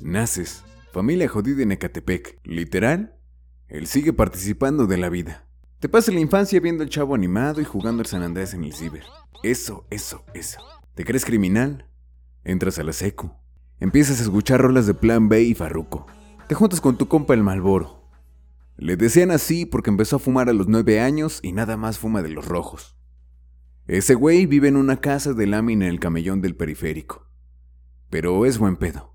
Naces, familia jodida en Ecatepec. Literal, él sigue participando de la vida. Te pasa la infancia viendo el chavo animado y jugando al San Andrés en el ciber. Eso, eso, eso. ¿Te crees criminal? Entras a la seco. Empiezas a escuchar rolas de Plan B y Farruco. Te juntas con tu compa el Malboro. Le decían así porque empezó a fumar a los nueve años y nada más fuma de los rojos. Ese güey vive en una casa de lámina en el camellón del periférico. Pero es buen pedo.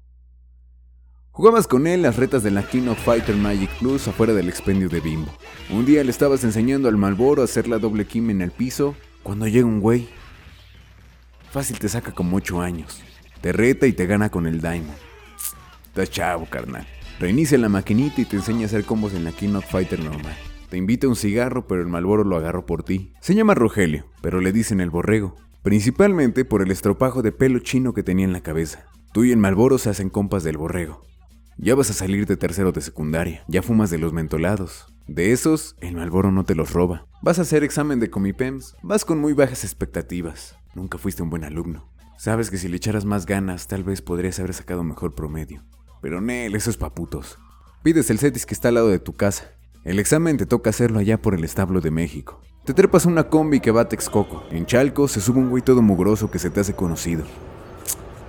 Jugabas con él las retas de la King Fighter Magic Plus afuera del expendio de Bimbo. Un día le estabas enseñando al Malboro a hacer la doble kim en el piso cuando llega un güey. Fácil te saca como 8 años. Te reta y te gana con el Diamond. Estás chavo, carnal. Reinicia la maquinita y te enseña a hacer combos en la of Fighter normal. Te invita a un cigarro, pero el Malboro lo agarró por ti. Se llama Rogelio, pero le dicen el borrego. Principalmente por el estropajo de pelo chino que tenía en la cabeza. Tú y el Malboro se hacen compas del borrego. Ya vas a salir de tercero de secundaria, ya fumas de los mentolados. De esos, el Malboro no te los roba. Vas a hacer examen de comipems, vas con muy bajas expectativas. Nunca fuiste un buen alumno. Sabes que si le echaras más ganas, tal vez podrías haber sacado mejor promedio. Pero Nel, esos paputos. Pides el CETIS que está al lado de tu casa. El examen te toca hacerlo allá por el establo de México. Te trepas una combi que va a Texcoco. En Chalco se sube un güey todo mugroso que se te hace conocido.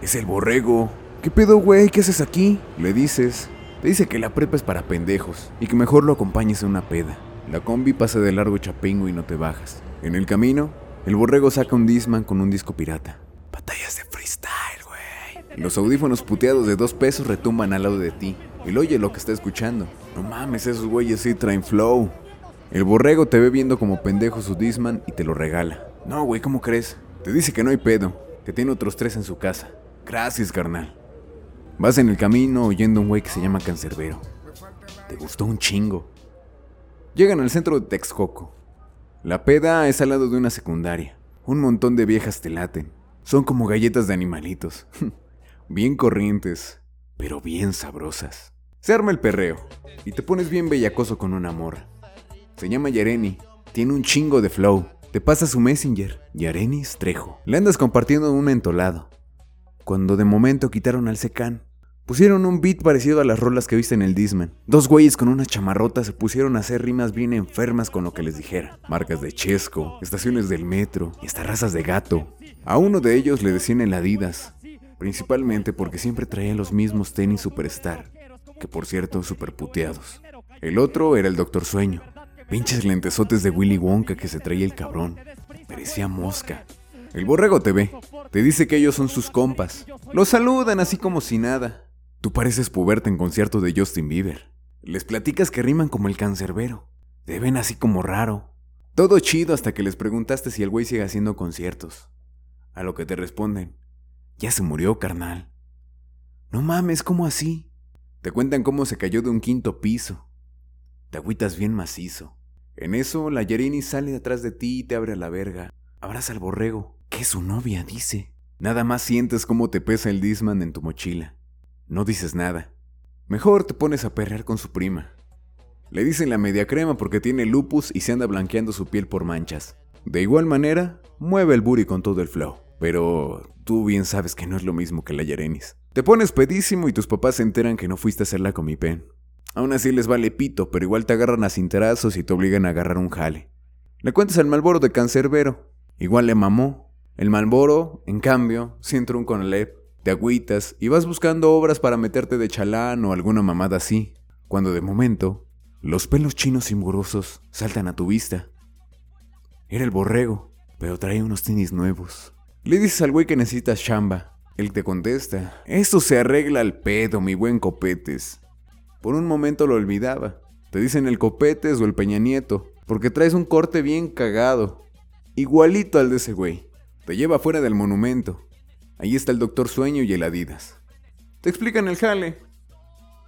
Es el borrego. ¿Qué pedo, güey? ¿Qué haces aquí? Le dices. Te dice que la prepa es para pendejos y que mejor lo acompañes a una peda. La combi pasa de largo chapingo y no te bajas. En el camino, el borrego saca un Disman con un disco pirata. Batallas de. Los audífonos puteados de dos pesos retumban al lado de ti. Lo oye lo que está escuchando. No mames, esos güeyes sí traen flow. El borrego te ve viendo como pendejo su Disman y te lo regala. No, güey, ¿cómo crees? Te dice que no hay pedo, que tiene otros tres en su casa. Gracias, carnal. Vas en el camino oyendo a un güey que se llama Cancerbero. Te gustó un chingo. Llegan al centro de Texcoco. La peda es al lado de una secundaria. Un montón de viejas te laten. Son como galletas de animalitos. bien corrientes, pero bien sabrosas. Se arma el perreo y te pones bien bellacoso con una morra. Se llama Yareni. Tiene un chingo de flow. Te pasa su messenger, Yareni Trejo. Le andas compartiendo un mentolado. Cuando de momento quitaron al secán, Pusieron un beat parecido a las rolas que viste en el Disman. Dos güeyes con una chamarrota se pusieron a hacer rimas bien enfermas con lo que les dijera. Marcas de Chesco, estaciones del metro y hasta razas de gato. A uno de ellos le decían el Adidas, principalmente porque siempre traía los mismos tenis Superstar, que por cierto super puteados. El otro era el Doctor Sueño, pinches lentesotes de Willy Wonka que se traía el cabrón. Parecía mosca. El borrego te ve, te dice que ellos son sus compas. Los saludan así como si nada. Tú pareces puberta en concierto de Justin Bieber. Les platicas que riman como el cancerbero. Te ven así como raro. Todo chido hasta que les preguntaste si el güey sigue haciendo conciertos. A lo que te responden, ya se murió, carnal. No mames, ¿cómo así? Te cuentan cómo se cayó de un quinto piso. Te agüitas bien macizo. En eso, la Yerini sale detrás de ti y te abre la verga. Abraza al borrego, que es su novia, dice. Nada más sientes cómo te pesa el Disman en tu mochila. No dices nada. Mejor te pones a perrear con su prima. Le dicen la media crema porque tiene lupus y se anda blanqueando su piel por manchas. De igual manera, mueve el booty con todo el flow. Pero tú bien sabes que no es lo mismo que la Yarenis. Te pones pedísimo y tus papás se enteran que no fuiste a hacerla con mi pen. Aún así les vale pito, pero igual te agarran a cinterazos y te obligan a agarrar un jale. Le cuentas al Malboro de cancerbero. Igual le mamó. El Malboro, en cambio, sí entró un conalep te agüitas y vas buscando obras para meterte de chalán o alguna mamada así, cuando de momento los pelos chinos y mugrosos saltan a tu vista. Era el borrego, pero trae unos tenis nuevos. Le dices al güey que necesitas chamba. Él te contesta, esto se arregla al pedo, mi buen copetes. Por un momento lo olvidaba. Te dicen el copetes o el peña nieto, porque traes un corte bien cagado. Igualito al de ese güey. Te lleva fuera del monumento. Ahí está el Doctor Sueño y el Adidas. Te explican el jale.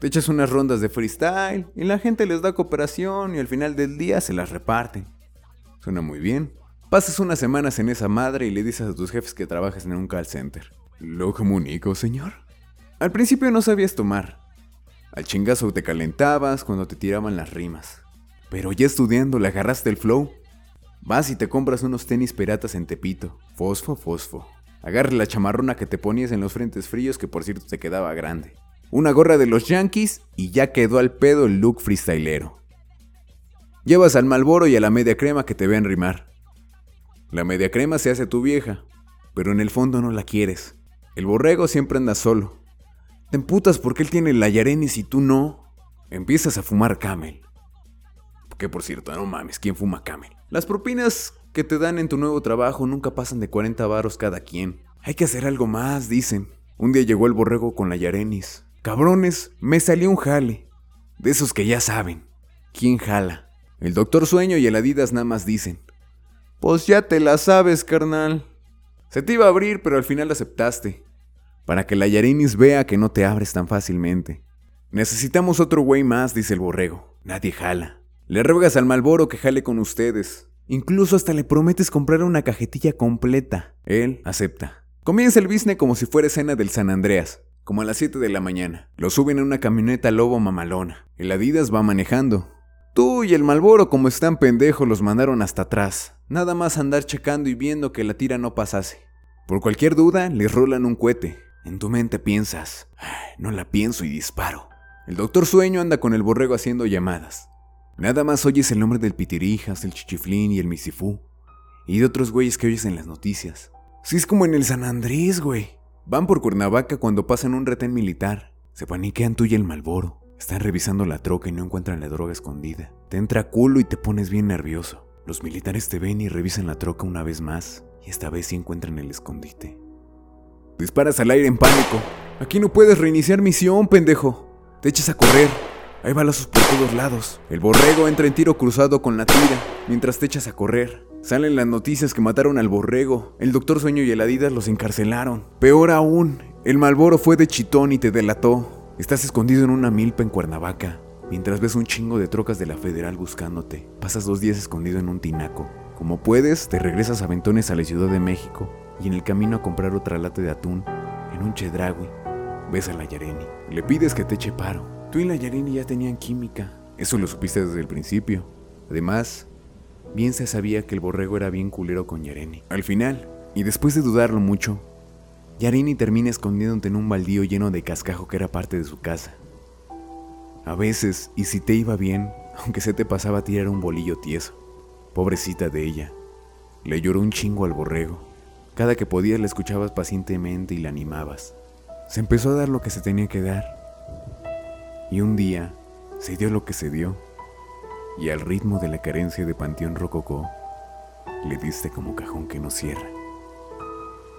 Te echas unas rondas de freestyle y la gente les da cooperación y al final del día se las reparten. Suena muy bien. Pasas unas semanas en esa madre y le dices a tus jefes que trabajas en un call center. Lo comunico, señor. Al principio no sabías tomar. Al chingazo te calentabas cuando te tiraban las rimas. Pero ya estudiando le agarraste el flow. Vas y te compras unos tenis piratas en Tepito. Fosfo, fosfo. Agarra la chamarrona que te ponías en los frentes fríos que por cierto te quedaba grande. Una gorra de los Yankees y ya quedó al pedo el look freestylero. Llevas al Malboro y a la media crema que te ven rimar. La media crema se hace tu vieja, pero en el fondo no la quieres. El borrego siempre anda solo. Te emputas porque él tiene la Yarenis y tú no. Empiezas a fumar camel. Que por cierto, no mames, ¿quién fuma camel? Las propinas que te dan en tu nuevo trabajo nunca pasan de 40 varos cada quien. Hay que hacer algo más, dicen. Un día llegó el borrego con la Yarenis. Cabrones, me salió un jale. De esos que ya saben. ¿Quién jala? El doctor Sueño y el Adidas nada más dicen. Pues ya te la sabes, carnal. Se te iba a abrir, pero al final aceptaste. Para que la Yarenis vea que no te abres tan fácilmente. Necesitamos otro güey más, dice el borrego. Nadie jala. Le ruegas al Malboro que jale con ustedes. Incluso hasta le prometes comprar una cajetilla completa. Él acepta. Comienza el business como si fuera escena del San Andreas, como a las 7 de la mañana. Lo suben en una camioneta lobo mamalona. El Adidas va manejando. Tú y el Malboro, como están pendejos, los mandaron hasta atrás. Nada más andar checando y viendo que la tira no pasase. Por cualquier duda, les rolan un cohete. En tu mente piensas, no la pienso y disparo. El doctor Sueño anda con el borrego haciendo llamadas. Nada más oyes el nombre del Pitirijas, el Chichiflín y el Misifú. Y de otros güeyes que oyes en las noticias. Si es como en el San Andrés, güey. Van por Cuernavaca cuando pasan un retén militar. Se paniquean tú y el Malboro. Están revisando la troca y no encuentran la droga escondida. Te entra culo y te pones bien nervioso. Los militares te ven y revisan la troca una vez más. Y esta vez sí encuentran el escondite. Disparas al aire en pánico. Aquí no puedes reiniciar misión, pendejo. Te echas a correr. Hay balazos por todos lados. El borrego entra en tiro cruzado con la tira, mientras te echas a correr. Salen las noticias que mataron al borrego. El doctor Sueño y el Adidas los encarcelaron. Peor aún, el Malboro fue de chitón y te delató. Estás escondido en una milpa en Cuernavaca, mientras ves un chingo de trocas de la federal buscándote. Pasas dos días escondido en un tinaco. Como puedes, te regresas a Ventones a la Ciudad de México y en el camino a comprar otra lata de atún en un chedragui. Ves a la Yareni. Le pides que te eche paro. Tú y la Yarini ya tenían química. Eso lo supiste desde el principio. Además, bien se sabía que el borrego era bien culero con Yareni. Al final, y después de dudarlo mucho, Yarini termina escondiéndote en un baldío lleno de cascajo que era parte de su casa. A veces, y si te iba bien, aunque se te pasaba a tirar un bolillo tieso. Pobrecita de ella. Le lloró un chingo al borrego. Cada que podías la escuchabas pacientemente y la animabas. Se empezó a dar lo que se tenía que dar. Y un día se dio lo que se dio, y al ritmo de la carencia de Panteón Rococó, le diste como cajón que no cierra.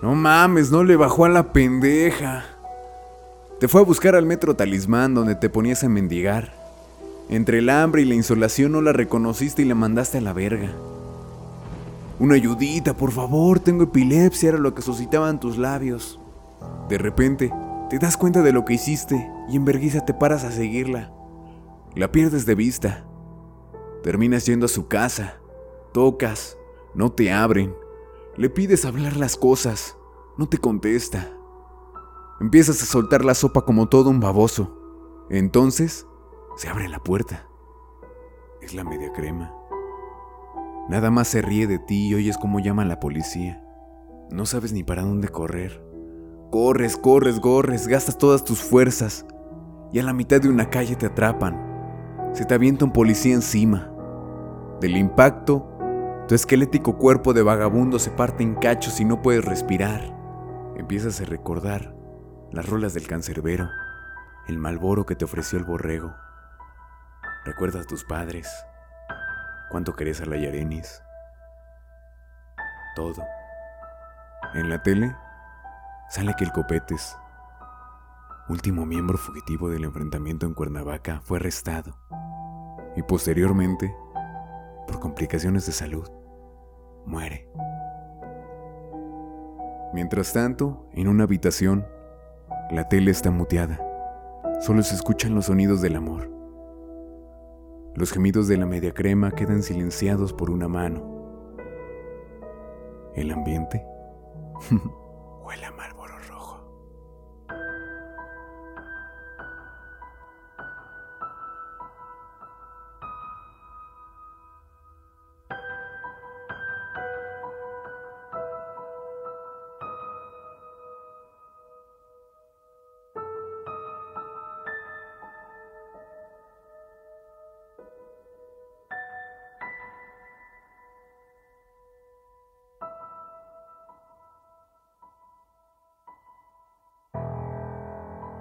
No mames, no le bajó a la pendeja. Te fue a buscar al metro talismán donde te ponías a mendigar. Entre el hambre y la insolación no la reconociste y la mandaste a la verga. Una ayudita, por favor, tengo epilepsia, era lo que suscitaban tus labios. De repente, te das cuenta de lo que hiciste y en vergüenza te paras a seguirla. La pierdes de vista. Terminas yendo a su casa. Tocas. No te abren. Le pides hablar las cosas. No te contesta. Empiezas a soltar la sopa como todo un baboso. Entonces, se abre la puerta. Es la media crema. Nada más se ríe de ti y oyes cómo llama a la policía. No sabes ni para dónde correr. Corres, corres, corres, gastas todas tus fuerzas y a la mitad de una calle te atrapan. Se te avienta un policía encima. Del impacto, tu esquelético cuerpo de vagabundo se parte en cachos y no puedes respirar. Empiezas a recordar las rolas del cancerbero, el malboro que te ofreció el borrego. Recuerdas a tus padres, cuánto querés a la Yarenis. Todo. En la tele sale que el Copetes, último miembro fugitivo del enfrentamiento en Cuernavaca, fue arrestado y posteriormente, por complicaciones de salud, muere. Mientras tanto, en una habitación, la tele está muteada. Solo se escuchan los sonidos del amor. Los gemidos de la media crema quedan silenciados por una mano. El ambiente huele a